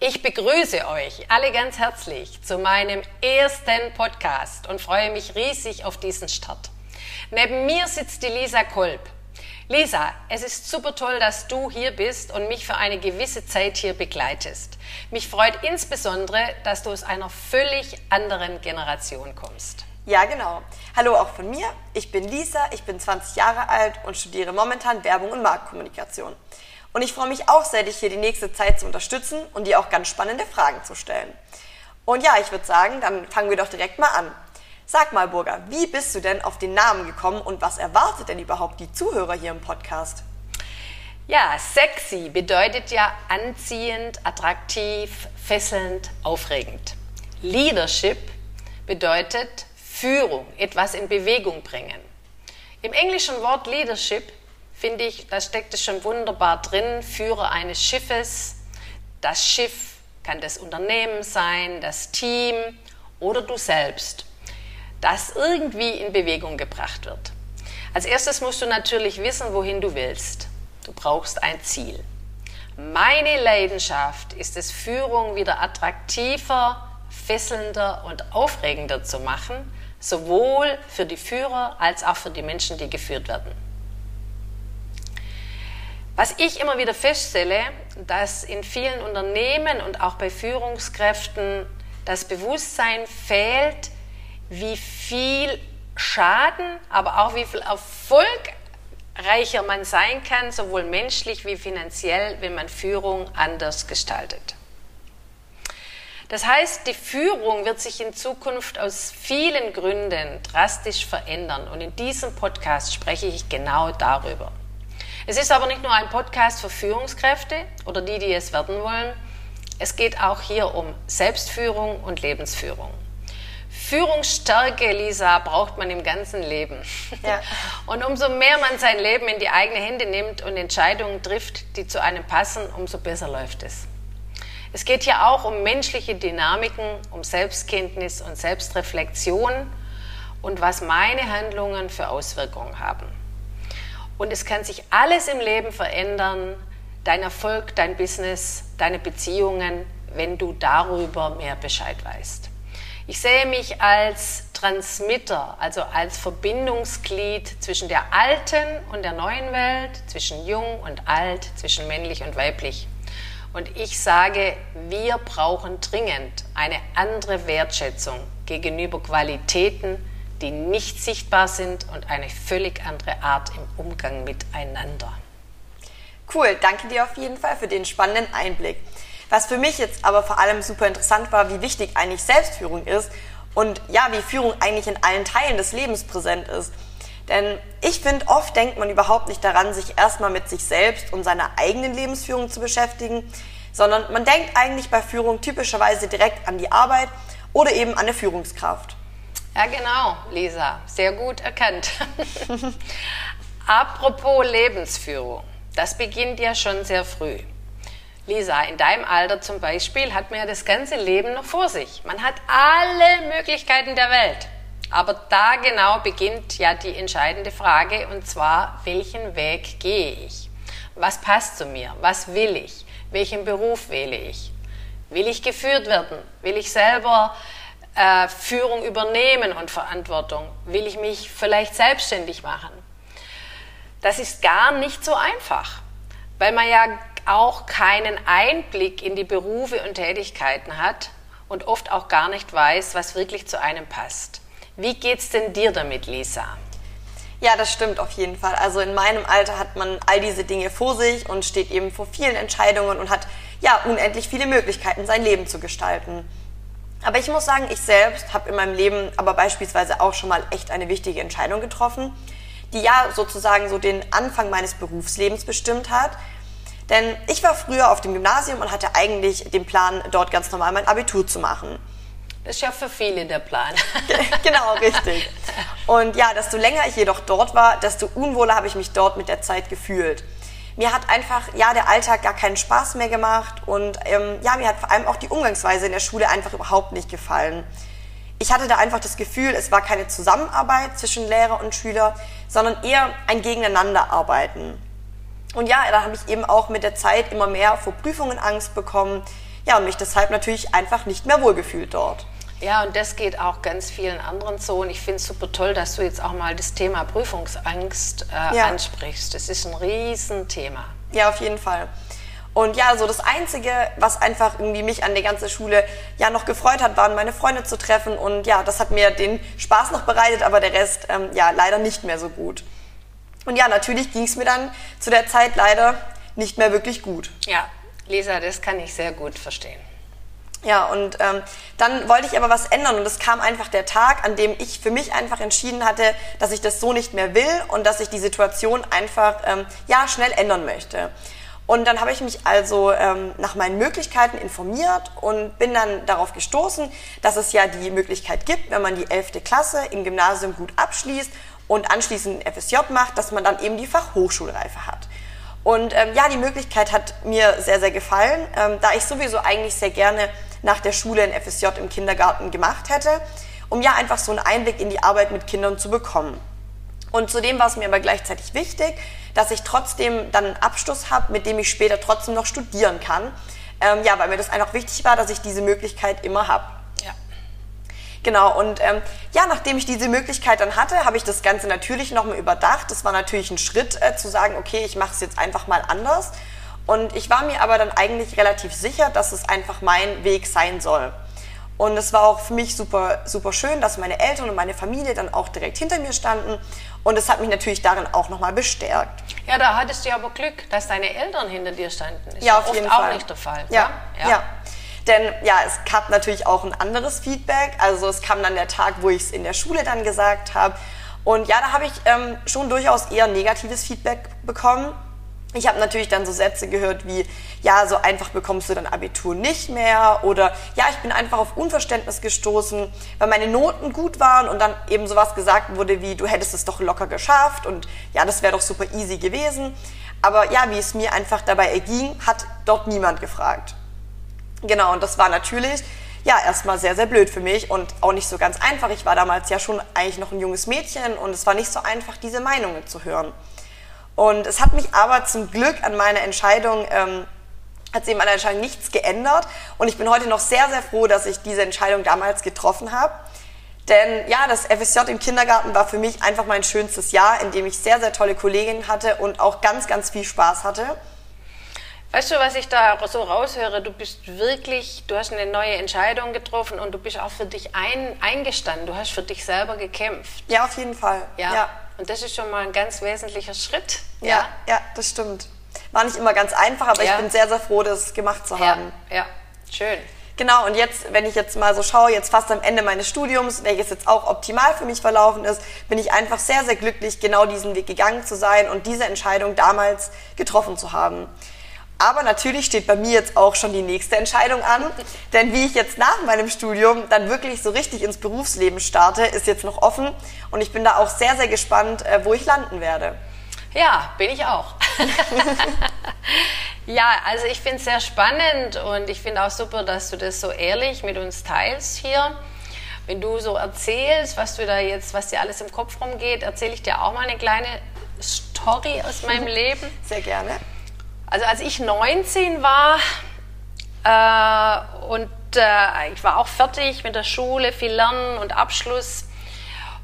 Ich begrüße euch alle ganz herzlich zu meinem ersten Podcast und freue mich riesig auf diesen Start. Neben mir sitzt die Lisa Kolb. Lisa, es ist super toll, dass du hier bist und mich für eine gewisse Zeit hier begleitest. Mich freut insbesondere, dass du aus einer völlig anderen Generation kommst. Ja, genau. Hallo auch von mir. Ich bin Lisa, ich bin 20 Jahre alt und studiere momentan Werbung und Marktkommunikation. Und ich freue mich auch sehr, dich hier die nächste Zeit zu unterstützen und dir auch ganz spannende Fragen zu stellen. Und ja, ich würde sagen, dann fangen wir doch direkt mal an. Sag mal, Burger, wie bist du denn auf den Namen gekommen und was erwartet denn überhaupt die Zuhörer hier im Podcast? Ja, sexy bedeutet ja anziehend, attraktiv, fesselnd, aufregend. Leadership bedeutet Führung, etwas in Bewegung bringen. Im englischen Wort Leadership finde ich, da steckt es schon wunderbar drin, Führer eines Schiffes. Das Schiff kann das Unternehmen sein, das Team oder du selbst das irgendwie in Bewegung gebracht wird. Als erstes musst du natürlich wissen, wohin du willst. Du brauchst ein Ziel. Meine Leidenschaft ist es, Führung wieder attraktiver, fesselnder und aufregender zu machen, sowohl für die Führer als auch für die Menschen, die geführt werden. Was ich immer wieder feststelle, dass in vielen Unternehmen und auch bei Führungskräften das Bewusstsein fehlt, wie viel Schaden, aber auch wie viel erfolgreicher man sein kann, sowohl menschlich wie finanziell, wenn man Führung anders gestaltet. Das heißt, die Führung wird sich in Zukunft aus vielen Gründen drastisch verändern und in diesem Podcast spreche ich genau darüber. Es ist aber nicht nur ein Podcast für Führungskräfte oder die, die es werden wollen. Es geht auch hier um Selbstführung und Lebensführung. Führungsstärke, Lisa, braucht man im ganzen Leben. Ja. Und umso mehr man sein Leben in die eigenen Hände nimmt und Entscheidungen trifft, die zu einem passen, umso besser läuft es. Es geht hier auch um menschliche Dynamiken, um Selbstkenntnis und Selbstreflexion und was meine Handlungen für Auswirkungen haben. Und es kann sich alles im Leben verändern, dein Erfolg, dein Business, deine Beziehungen, wenn du darüber mehr Bescheid weißt. Ich sehe mich als Transmitter, also als Verbindungsglied zwischen der alten und der neuen Welt, zwischen jung und alt, zwischen männlich und weiblich. Und ich sage, wir brauchen dringend eine andere Wertschätzung gegenüber Qualitäten, die nicht sichtbar sind und eine völlig andere Art im Umgang miteinander. Cool, danke dir auf jeden Fall für den spannenden Einblick. Was für mich jetzt aber vor allem super interessant war, wie wichtig eigentlich Selbstführung ist und ja, wie Führung eigentlich in allen Teilen des Lebens präsent ist. Denn ich finde, oft denkt man überhaupt nicht daran, sich erstmal mit sich selbst und seiner eigenen Lebensführung zu beschäftigen, sondern man denkt eigentlich bei Führung typischerweise direkt an die Arbeit oder eben an eine Führungskraft. Ja, genau, Lisa, sehr gut erkannt. Apropos Lebensführung, das beginnt ja schon sehr früh. Lisa, in deinem Alter zum Beispiel hat man ja das ganze Leben noch vor sich. Man hat alle Möglichkeiten der Welt. Aber da genau beginnt ja die entscheidende Frage, und zwar, welchen Weg gehe ich? Was passt zu mir? Was will ich? Welchen Beruf wähle ich? Will ich geführt werden? Will ich selber äh, Führung übernehmen und Verantwortung? Will ich mich vielleicht selbstständig machen? Das ist gar nicht so einfach, weil man ja auch keinen Einblick in die Berufe und Tätigkeiten hat und oft auch gar nicht weiß, was wirklich zu einem passt. Wie geht's denn dir damit, Lisa? Ja, das stimmt auf jeden Fall. Also in meinem Alter hat man all diese Dinge vor sich und steht eben vor vielen Entscheidungen und hat ja unendlich viele Möglichkeiten, sein Leben zu gestalten. Aber ich muss sagen, ich selbst habe in meinem Leben aber beispielsweise auch schon mal echt eine wichtige Entscheidung getroffen, die ja sozusagen so den Anfang meines Berufslebens bestimmt hat denn ich war früher auf dem Gymnasium und hatte eigentlich den Plan, dort ganz normal mein Abitur zu machen. Das ist ja für viele der Plan. genau, richtig. Und ja, desto länger ich jedoch dort war, desto unwohler habe ich mich dort mit der Zeit gefühlt. Mir hat einfach, ja, der Alltag gar keinen Spaß mehr gemacht und ähm, ja, mir hat vor allem auch die Umgangsweise in der Schule einfach überhaupt nicht gefallen. Ich hatte da einfach das Gefühl, es war keine Zusammenarbeit zwischen Lehrer und Schüler, sondern eher ein Gegeneinanderarbeiten. Und ja, da habe ich eben auch mit der Zeit immer mehr vor Prüfungen Angst bekommen. Ja, und mich deshalb natürlich einfach nicht mehr wohlgefühlt dort. Ja, und das geht auch ganz vielen anderen so. Und ich finde es super toll, dass du jetzt auch mal das Thema Prüfungsangst äh, ja. ansprichst. Das ist ein Riesenthema. Ja, auf jeden Fall. Und ja, so das Einzige, was einfach irgendwie mich an der ganzen Schule ja noch gefreut hat, waren meine Freunde zu treffen. Und ja, das hat mir den Spaß noch bereitet, aber der Rest ähm, ja leider nicht mehr so gut. Und ja, natürlich ging es mir dann zu der Zeit leider nicht mehr wirklich gut. Ja, Lisa, das kann ich sehr gut verstehen. Ja, und ähm, dann wollte ich aber was ändern und es kam einfach der Tag, an dem ich für mich einfach entschieden hatte, dass ich das so nicht mehr will und dass ich die Situation einfach ähm, ja schnell ändern möchte. Und dann habe ich mich also ähm, nach meinen Möglichkeiten informiert und bin dann darauf gestoßen, dass es ja die Möglichkeit gibt, wenn man die 11. Klasse im Gymnasium gut abschließt und anschließend FSJ macht, dass man dann eben die Fachhochschulreife hat. Und ähm, ja, die Möglichkeit hat mir sehr, sehr gefallen, ähm, da ich sowieso eigentlich sehr gerne nach der Schule ein FSJ im Kindergarten gemacht hätte, um ja einfach so einen Einblick in die Arbeit mit Kindern zu bekommen. Und zudem war es mir aber gleichzeitig wichtig, dass ich trotzdem dann einen Abschluss habe, mit dem ich später trotzdem noch studieren kann. Ähm, ja, weil mir das einfach wichtig war, dass ich diese Möglichkeit immer habe. Genau, und ähm, ja, nachdem ich diese Möglichkeit dann hatte, habe ich das Ganze natürlich nochmal überdacht. Das war natürlich ein Schritt äh, zu sagen, okay, ich mache es jetzt einfach mal anders. Und ich war mir aber dann eigentlich relativ sicher, dass es einfach mein Weg sein soll. Und es war auch für mich super, super schön, dass meine Eltern und meine Familie dann auch direkt hinter mir standen. Und es hat mich natürlich darin auch nochmal bestärkt. Ja, da hattest du aber Glück, dass deine Eltern hinter dir standen. Ist ja, auf jeden Fall. auch nicht der Fall. Ja, ja. ja. Denn ja, es gab natürlich auch ein anderes Feedback. Also es kam dann der Tag, wo ich es in der Schule dann gesagt habe. Und ja, da habe ich ähm, schon durchaus eher negatives Feedback bekommen. Ich habe natürlich dann so Sätze gehört wie, ja, so einfach bekommst du dein Abitur nicht mehr oder ja, ich bin einfach auf Unverständnis gestoßen, weil meine Noten gut waren und dann eben sowas gesagt wurde wie, du hättest es doch locker geschafft und ja, das wäre doch super easy gewesen. Aber ja, wie es mir einfach dabei erging, hat dort niemand gefragt. Genau, und das war natürlich ja erstmal sehr, sehr blöd für mich und auch nicht so ganz einfach. Ich war damals ja schon eigentlich noch ein junges Mädchen und es war nicht so einfach, diese Meinungen zu hören. Und es hat mich aber zum Glück an meiner Entscheidung, ähm, hat sich in meiner Entscheidung nichts geändert und ich bin heute noch sehr, sehr froh, dass ich diese Entscheidung damals getroffen habe. Denn ja, das FSJ im Kindergarten war für mich einfach mein schönstes Jahr, in dem ich sehr, sehr tolle Kolleginnen hatte und auch ganz, ganz viel Spaß hatte. Weißt du, was ich da so raushöre? Du bist wirklich, du hast eine neue Entscheidung getroffen und du bist auch für dich ein, eingestanden. Du hast für dich selber gekämpft. Ja, auf jeden Fall. Ja. ja. Und das ist schon mal ein ganz wesentlicher Schritt. Ja, ja, ja das stimmt. War nicht immer ganz einfach, aber ja. ich bin sehr, sehr froh, das gemacht zu haben. Ja, ja. schön. Genau, und jetzt, wenn ich jetzt mal so schaue, jetzt fast am Ende meines Studiums, welches jetzt auch optimal für mich verlaufen ist, bin ich einfach sehr, sehr glücklich, genau diesen Weg gegangen zu sein und diese Entscheidung damals getroffen zu haben. Aber natürlich steht bei mir jetzt auch schon die nächste Entscheidung an. Denn wie ich jetzt nach meinem Studium dann wirklich so richtig ins Berufsleben starte, ist jetzt noch offen. Und ich bin da auch sehr, sehr gespannt, äh, wo ich landen werde. Ja, bin ich auch. ja, also ich finde es sehr spannend und ich finde auch super, dass du das so ehrlich mit uns teilst hier. Wenn du so erzählst, was du da jetzt, was dir alles im Kopf rumgeht, erzähle ich dir auch mal eine kleine Story aus meinem Leben. Sehr gerne. Also als ich 19 war äh, und äh, ich war auch fertig mit der Schule, viel Lernen und Abschluss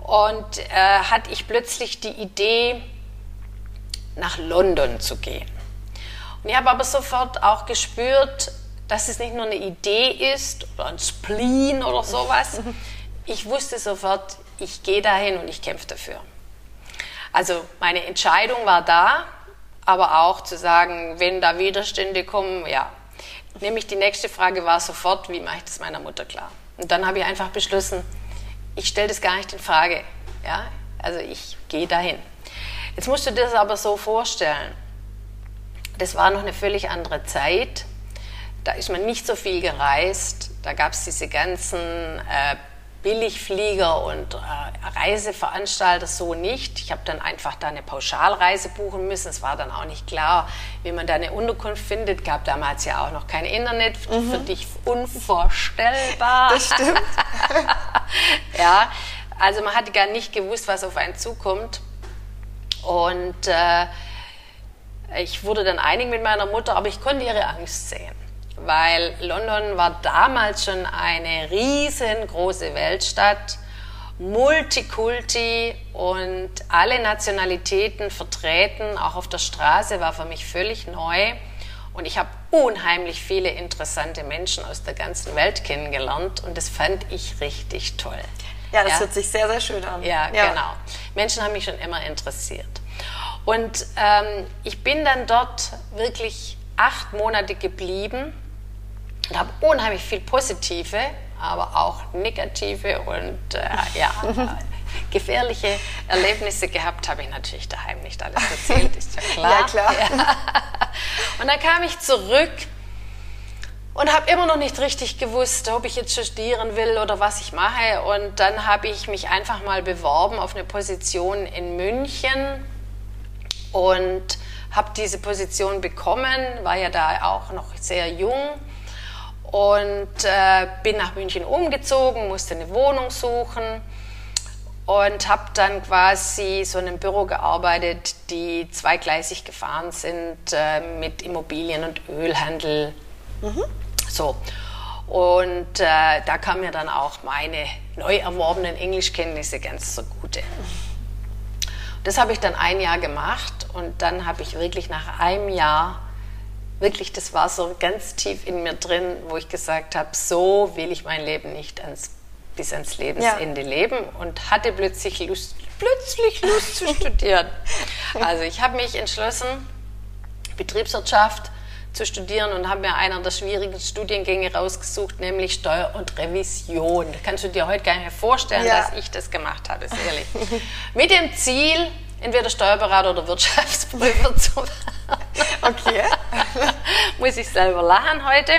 und äh, hatte ich plötzlich die Idee, nach London zu gehen. Und ich habe aber sofort auch gespürt, dass es nicht nur eine Idee ist oder ein Spleen oder sowas. Ich wusste sofort, ich gehe dahin und ich kämpfe dafür. Also meine Entscheidung war da, aber auch zu sagen, wenn da Widerstände kommen, ja. Nämlich die nächste Frage war sofort, wie mache ich das meiner Mutter klar? Und dann habe ich einfach beschlossen, ich stelle das gar nicht in Frage. Ja? Also ich gehe dahin. Jetzt musst du dir das aber so vorstellen. Das war noch eine völlig andere Zeit. da ist man nicht so viel gereist. Da gab es diese ganzen äh, Billigflieger und äh, Reiseveranstalter so nicht. Ich habe dann einfach da eine Pauschalreise buchen müssen. Es war dann auch nicht klar, wie man da eine Unterkunft findet. Gab damals ja auch noch kein Internet. Mhm. Für dich unvorstellbar. Das stimmt. ja, also man hatte gar nicht gewusst, was auf einen zukommt. Und äh, ich wurde dann einig mit meiner Mutter, aber ich konnte ihre Angst sehen weil London war damals schon eine riesengroße Weltstadt, Multikulti und alle Nationalitäten vertreten, auch auf der Straße, war für mich völlig neu. Und ich habe unheimlich viele interessante Menschen aus der ganzen Welt kennengelernt und das fand ich richtig toll. Ja, das ja? hört sich sehr, sehr schön an. Ja, ja, genau. Menschen haben mich schon immer interessiert. Und ähm, ich bin dann dort wirklich acht Monate geblieben und habe unheimlich viel positive, aber auch negative und äh, ja, gefährliche Erlebnisse gehabt, habe ich natürlich daheim nicht alles erzählt, ist ja klar. ja, klar. Ja. Und dann kam ich zurück und habe immer noch nicht richtig gewusst, ob ich jetzt studieren will oder was ich mache. Und dann habe ich mich einfach mal beworben auf eine Position in München und habe diese Position bekommen, war ja da auch noch sehr jung und äh, bin nach München umgezogen, musste eine Wohnung suchen und habe dann quasi so in einem Büro gearbeitet, die zweigleisig gefahren sind äh, mit Immobilien und Ölhandel. Mhm. So. Und äh, da kamen mir dann auch meine neu erworbenen Englischkenntnisse ganz zugute. Das habe ich dann ein Jahr gemacht und dann habe ich wirklich nach einem Jahr wirklich, das war so ganz tief in mir drin, wo ich gesagt habe, so will ich mein Leben nicht ans, bis ans Lebensende ja. leben und hatte plötzlich Lust, plötzlich Lust zu studieren. Also ich habe mich entschlossen, Betriebswirtschaft zu studieren und habe mir einer der schwierigen Studiengänge rausgesucht, nämlich Steuer und Revision. Da kannst du dir heute gar nicht mehr vorstellen, ja. dass ich das gemacht habe, ist ehrlich. Mit dem Ziel, entweder Steuerberater oder Wirtschaftsprüfer zu werden. Okay. Muss ich selber lachen heute.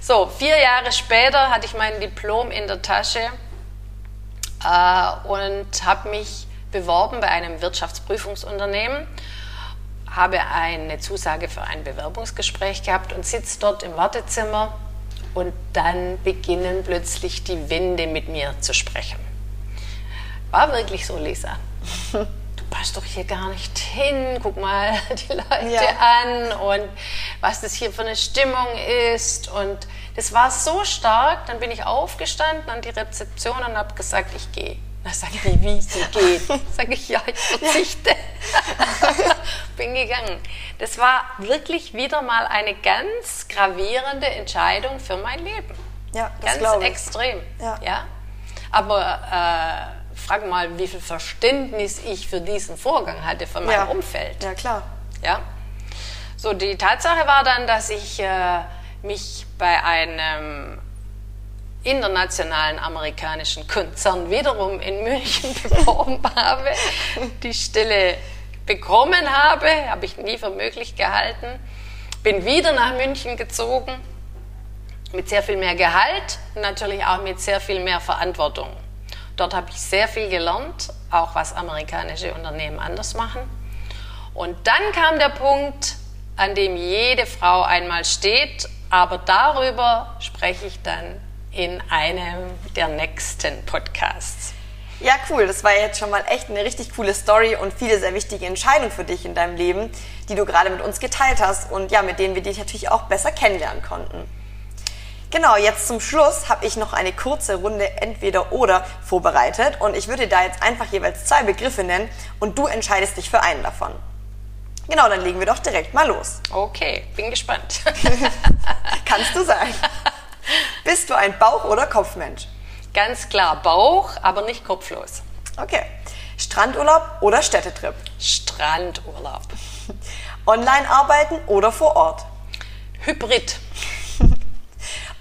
So, vier Jahre später hatte ich mein Diplom in der Tasche äh, und habe mich beworben bei einem Wirtschaftsprüfungsunternehmen, habe eine Zusage für ein Bewerbungsgespräch gehabt und sitze dort im Wartezimmer und dann beginnen plötzlich die Wände mit mir zu sprechen. War wirklich so, Lisa. passt doch hier gar nicht hin, guck mal die Leute ja. an und was das hier für eine Stimmung ist. Und das war so stark, dann bin ich aufgestanden an die Rezeption und habe gesagt, ich gehe. Da sagt die, wie sie geht. Sag ich, ja, ich verzichte. bin gegangen. Das war wirklich wieder mal eine ganz gravierende Entscheidung für mein Leben. Ja, das ganz extrem. Ja. ja? Aber äh, frag mal, wie viel Verständnis ich für diesen Vorgang hatte von meinem ja. Umfeld. Ja, klar. Ja. So, die Tatsache war dann, dass ich äh, mich bei einem internationalen amerikanischen Konzern wiederum in München beworben habe, die Stelle bekommen habe, habe ich nie für möglich gehalten, bin wieder nach München gezogen mit sehr viel mehr Gehalt und natürlich auch mit sehr viel mehr Verantwortung. Dort habe ich sehr viel gelernt, auch was amerikanische Unternehmen anders machen. Und dann kam der Punkt, an dem jede Frau einmal steht, aber darüber spreche ich dann in einem der nächsten Podcasts. Ja, cool. Das war jetzt schon mal echt eine richtig coole Story und viele sehr wichtige Entscheidungen für dich in deinem Leben, die du gerade mit uns geteilt hast und ja, mit denen wir dich natürlich auch besser kennenlernen konnten. Genau, jetzt zum Schluss habe ich noch eine kurze Runde Entweder-Oder vorbereitet und ich würde da jetzt einfach jeweils zwei Begriffe nennen und du entscheidest dich für einen davon. Genau, dann legen wir doch direkt mal los. Okay, bin gespannt. Kannst du sagen. Bist du ein Bauch- oder Kopfmensch? Ganz klar Bauch, aber nicht kopflos. Okay. Strandurlaub oder Städtetrip? Strandurlaub. Online arbeiten oder vor Ort? Hybrid.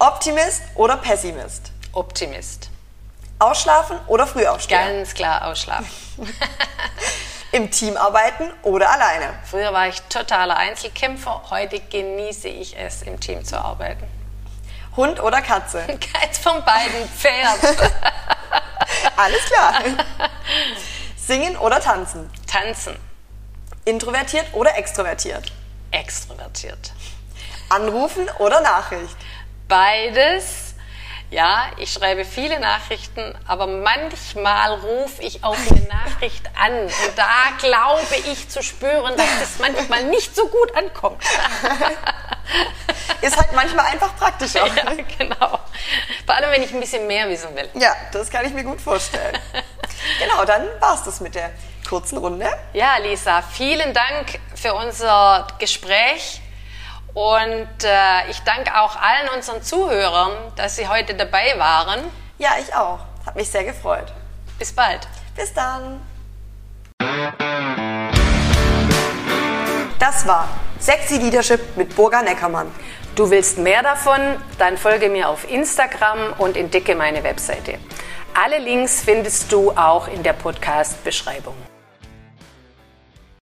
Optimist oder Pessimist? Optimist. Ausschlafen oder früh aufstehen? Ganz klar ausschlafen. Im Team arbeiten oder alleine? Früher war ich totaler Einzelkämpfer, heute genieße ich es, im Team zu arbeiten. Hund oder Katze? Keins von beiden. Pferd. Alles klar. Singen oder tanzen? Tanzen. Introvertiert oder extrovertiert? Extrovertiert. Anrufen oder Nachricht? Beides. Ja, ich schreibe viele Nachrichten, aber manchmal rufe ich auch eine Nachricht an und da glaube ich zu spüren, dass das manchmal nicht so gut ankommt. Ist halt manchmal einfach praktischer. Ja, genau. Vor allem, wenn ich ein bisschen mehr wissen will. Ja, das kann ich mir gut vorstellen. genau, dann war's das mit der kurzen Runde. Ja, Lisa, vielen Dank für unser Gespräch. Und äh, ich danke auch allen unseren Zuhörern, dass sie heute dabei waren. Ja, ich auch. Hat mich sehr gefreut. Bis bald. Bis dann. Das war Sexy Leadership mit Burga Neckermann. Du willst mehr davon? Dann folge mir auf Instagram und entdecke meine Webseite. Alle Links findest du auch in der Podcast-Beschreibung.